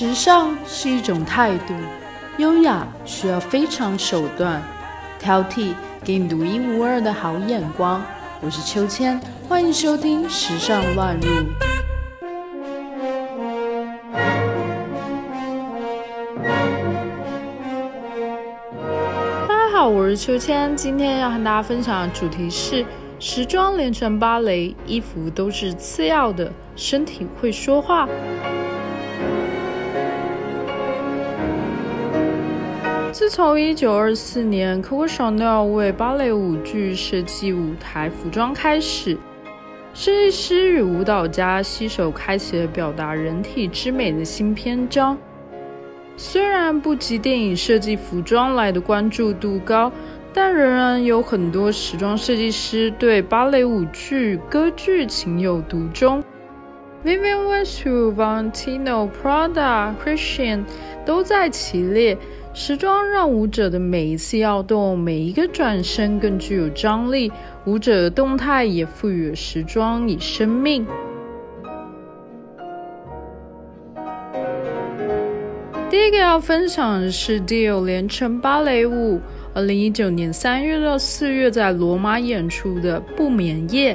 时尚是一种态度，优雅需要非常手段，挑剔给你独一无二的好眼光。我是秋千，欢迎收听《时尚乱入》。大家好，我是秋千，今天要和大家分享的主题是：时装连成芭蕾，衣服都是次要的，身体会说话。自从1924年 Coco Chanel 为芭蕾舞剧设计舞台服装开始，设计师与舞蹈家携手开启了表达人体之美的新篇章。虽然不及电影设计服装来的关注度高，但仍然有很多时装设计师对芭蕾舞剧、歌剧情有独钟。Vivienne Westwood、Valentino、Prada、Christian 都在其列。时装让舞者的每一次摇动、每一个转身更具有张力，舞者的动态也赋予了时装以生命。第一个要分享的是 Dior 连成芭蕾舞，二零一九年三月到四月在罗马演出的《不眠夜》。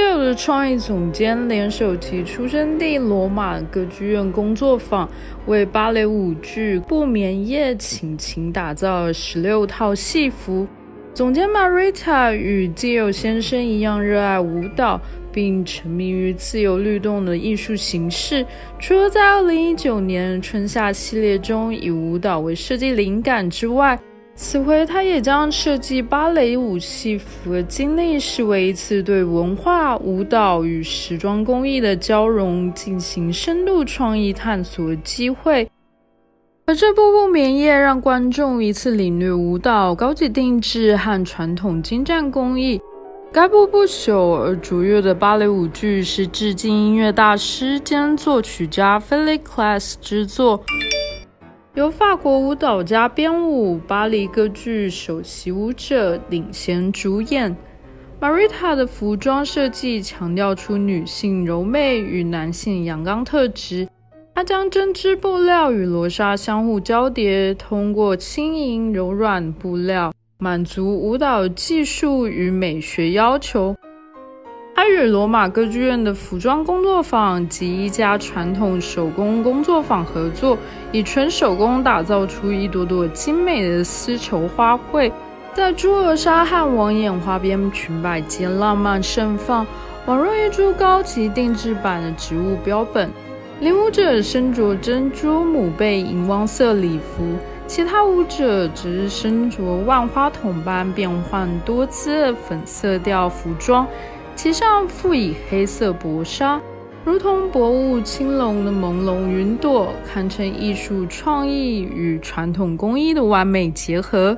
Dio 的创意总监联手其出生地罗马歌剧院工作坊，为芭蕾舞剧《不眠夜》倾情打造十六套戏服。总监 Marita 与 Dio 先生一样热爱舞蹈，并沉迷于自由律动的艺术形式。除了在2019年春夏系列中以舞蹈为设计灵感之外，此回，他也将设计芭蕾舞戏服的经历视为一次对文化、舞蹈与时装工艺的交融进行深度创意探索的机会。而这部不眠夜让观众一次领略舞蹈高级定制和传统精湛工艺。该部不朽而卓越的芭蕾舞剧是致敬音乐大师兼作曲家 Philip Glass 之作。由法国舞蹈家编舞，巴黎歌剧首席舞者领衔主演。Marita 的服装设计强调出女性柔美与男性阳刚特质。她将针织布料与罗纱相互交叠，通过轻盈柔软布料满足舞蹈技术与美学要求。他与罗马歌剧院的服装工作坊及一家传统手工工作坊合作，以纯手工打造出一朵朵精美的丝绸花卉，在朱额纱和网眼花边裙摆间浪漫盛放，宛若一株高级定制版的植物标本。领舞者身着珍珠母贝荧光色礼服，其他舞者则是身着万花筒般变幻多姿的粉色调服装。其上附以黑色薄纱，如同薄雾轻笼的朦胧云朵，堪称艺术创意与传统工艺的完美结合。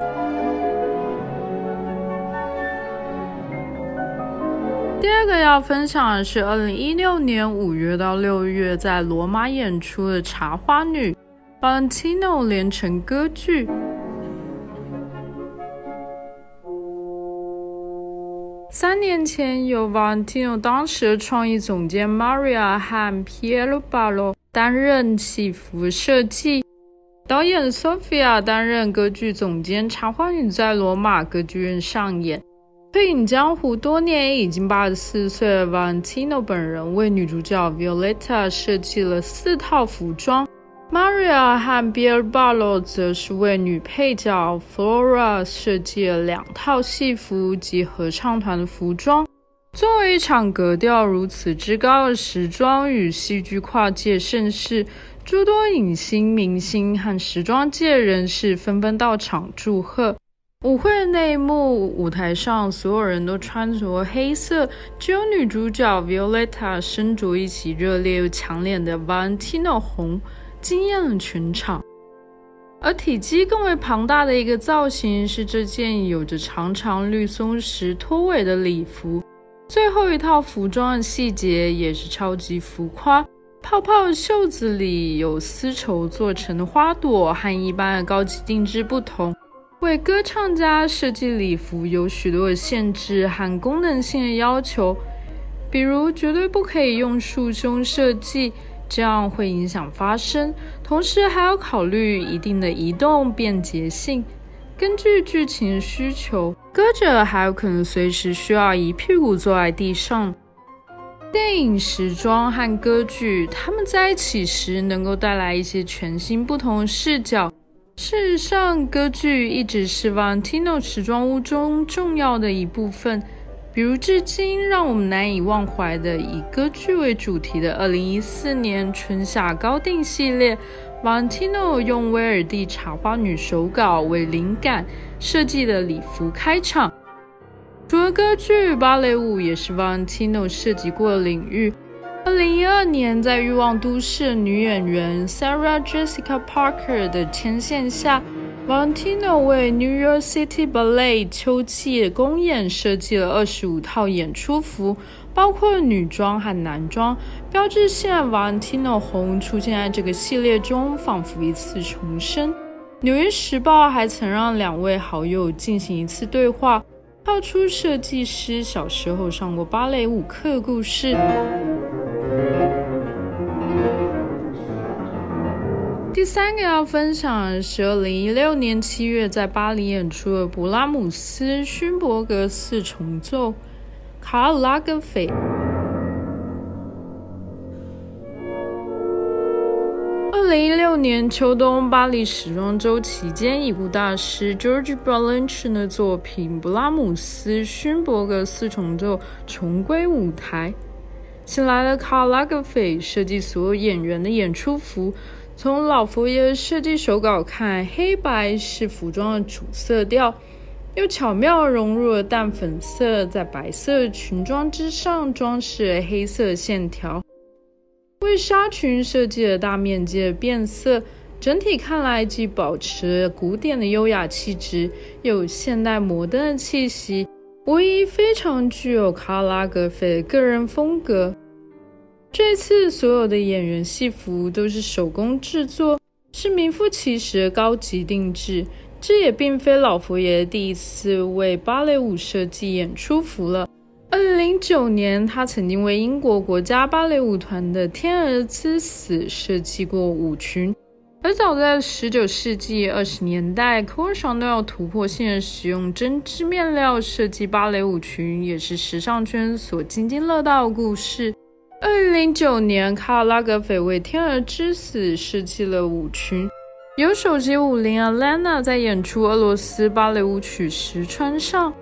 第二个要分享的是二零一六年五月到六月在罗马演出的《茶花女》（Valentino） 连成歌剧。三年前，由 Valentino 当时的创意总监 Maria 和 Piero Ballo 担任戏服设计，导演 Sofia 担任歌剧总监。《茶花女》在罗马歌剧院上演。退隐江湖多年，已经八十四岁的 Valentino 本人为女主角 Violetta 设计了四套服装。Maria 和 b i e r b a l o 则是为女配角 Flora 设计了两套戏服及合唱团的服装。作为一场格调如此之高的时装与戏剧跨界盛事，诸多影星、明星和时装界人士纷纷到场祝贺。舞会内幕，舞台上所有人都穿着黑色，只有女主角 Violetta 身着一袭热烈又抢眼的 Valentino 红。惊艳了全场，而体积更为庞大的一个造型是这件有着长长绿松石拖尾的礼服。最后一套服装的细节也是超级浮夸，泡泡袖子里有丝绸做成的花朵，和一般的高级定制不同。为歌唱家设计礼服有许多的限制和功能性的要求。比如绝对不可以用束胸设计，这样会影响发声。同时还要考虑一定的移动便捷性。根据剧情需求，歌者还有可能随时需要一屁股坐在地上。电影时装和歌剧，它们在一起时能够带来一些全新不同视角。事实上，歌剧一直是 Valentino 时装屋中重要的一部分。比如，至今让我们难以忘怀的以歌剧为主题的2014年春夏高定系列，Valentino 用威尔第茶花女手稿为灵感设计的礼服开场。除了歌剧，芭蕾舞也是 Valentino 涉及过的领域。2012年，在《欲望都市》女演员 Sarah Jessica Parker 的牵线下，Valentino 为 New York City Ballet 秋季公演设计了25套演出服，包括女装和男装。标志性 Valentino 红出现在这个系列中，仿佛一次重生。《纽约时报》还曾让两位好友进行一次对话。套出设计师小时候上过芭蕾舞课故事。第三个要分享的是二零一六年七月在巴黎演出的勃拉姆斯勋伯格四重奏，卡拉格菲。二零一六年秋冬巴黎时装周期间，已故大师 George Balanchine 的作品《布拉姆斯勋伯格四重奏》重归舞台。请来了卡拉格菲设计所有演员的演出服。从老佛爷的设计手稿看，黑白是服装的主色调，又巧妙融入了淡粉色，在白色裙装之上装饰了黑色线条。为纱裙设计了大面积的变色，整体看来既保持古典的优雅气质，又有现代摩登的气息，无疑非常具有卡拉格菲的个人风格。这次所有的演员戏服都是手工制作，是名副其实的高级定制。这也并非老佛爷第一次为芭蕾舞设计演出服了。二零零九年，他曾经为英国国家芭蕾舞团的《天鹅之死》设计过舞裙。而早在十九世纪二十年代，科尔尚都要突破性的使用针织面料设计芭蕾舞裙，也是时尚圈所津津乐道的故事。二零零九年，卡拉格菲为《天鹅之死》设计了舞裙，由首席舞伶 Alena 在演出俄罗斯芭蕾舞曲时穿上。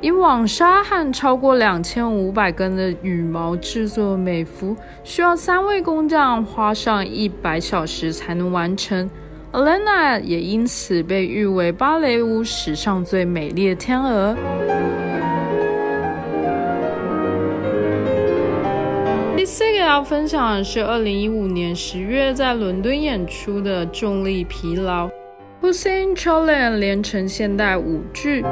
以网纱和超过两千五百根的羽毛制作美服，需要三位工匠花上一百小时才能完成。Alena 也因此被誉为芭蕾舞史上最美丽的天鹅。第四个要分享的是二零一五年十月在伦敦演出的《重力疲劳》，Hussein Chauhan 连成现代舞剧。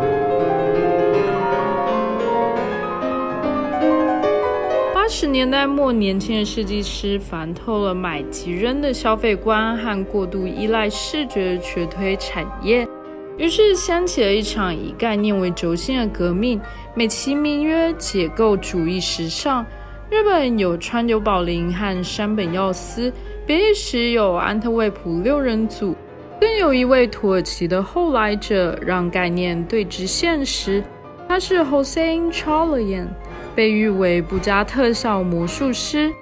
八十年代末，年轻的设计师烦透了买即扔的消费观和过度依赖视觉的瘸腿产业，于是掀起了一场以概念为轴心的革命，美其名曰解构主义时尚。日本有川久保玲和山本耀司，比利时有安特卫普六人组，更有一位土耳其的后来者，让概念对峙现实。他是 Hossein Chalayan。被誉为不加特效魔术师。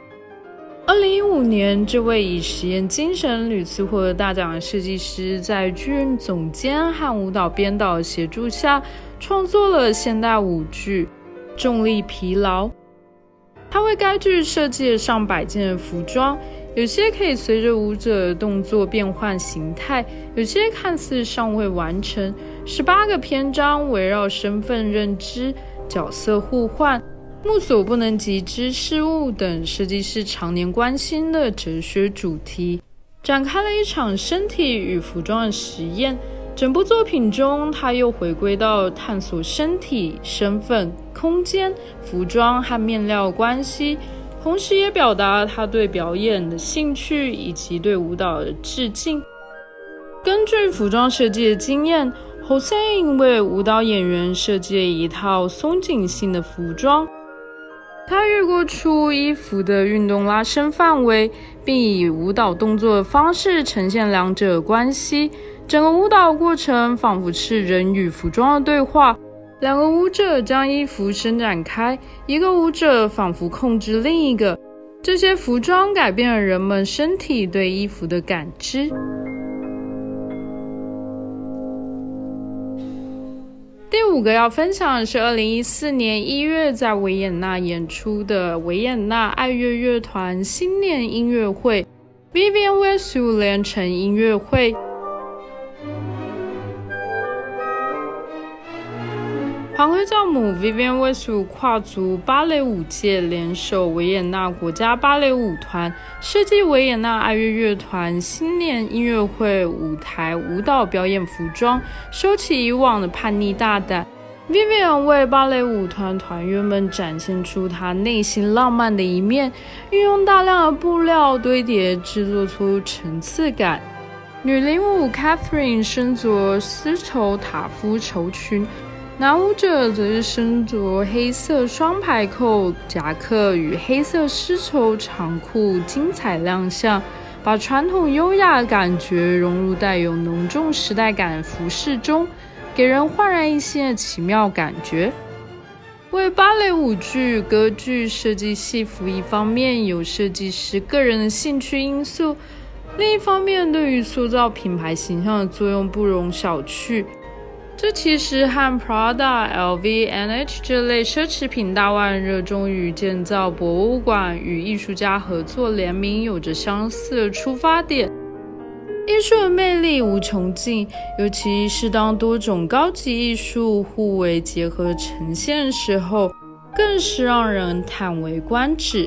二零一五年，这位以实验精神屡次获得大奖的设计师，在剧院总监和舞蹈编导协助下，创作了现代舞剧《重力疲劳》。他为该剧设计了上百件服装，有些可以随着舞者动作变换形态，有些看似尚未完成。十八个篇章围绕身份认知、角色互换。目所不能及之事物等设计师常年关心的哲学主题，展开了一场身体与服装的实验。整部作品中，他又回归到探索身体、身份、空间、服装和面料关系，同时也表达他对表演的兴趣以及对舞蹈的致敬。根据服装设计的经验，Hossein 为舞蹈演员设计了一套松紧性的服装。他越过出衣服的运动拉伸范围，并以舞蹈动作的方式呈现两者关系。整个舞蹈过程仿佛是人与服装的对话。两个舞者将衣服伸展开，一个舞者仿佛控制另一个。这些服装改变了人们身体对衣服的感知。第五个要分享的是二零一四年一月在维也纳演出的维也纳爱乐乐团新年音乐会，Vivian Westwood 连成音乐会。黄灰教母 Vivian Westwood 跨足芭蕾舞界，联手维也纳国家芭蕾舞团，设计维也纳爱乐乐团新年音乐会舞台舞蹈表演服装，收起以往的叛逆大胆。Vivian 为芭蕾舞团团员们展现出她内心浪漫的一面，运用大量的布料堆叠，制作出层次感。女领舞 Catherine 身着丝绸塔夫绸裙。男舞者则是身着黑色双排扣夹克与黑色丝绸长裤，精彩亮相，把传统优雅的感觉融入带有浓重时代感服饰中，给人焕然一新的奇妙感觉。为芭蕾舞剧、歌剧设计戏服，一方面有设计师个人的兴趣因素，另一方面对于塑造品牌形象的作用不容小觑。这其实和 Prada、LV、NH 这类奢侈品大腕热衷于建造博物馆与艺术家合作联名有着相似的出发点。艺术的魅力无穷尽，尤其是当多种高级艺术互为结合呈现时候，更是让人叹为观止。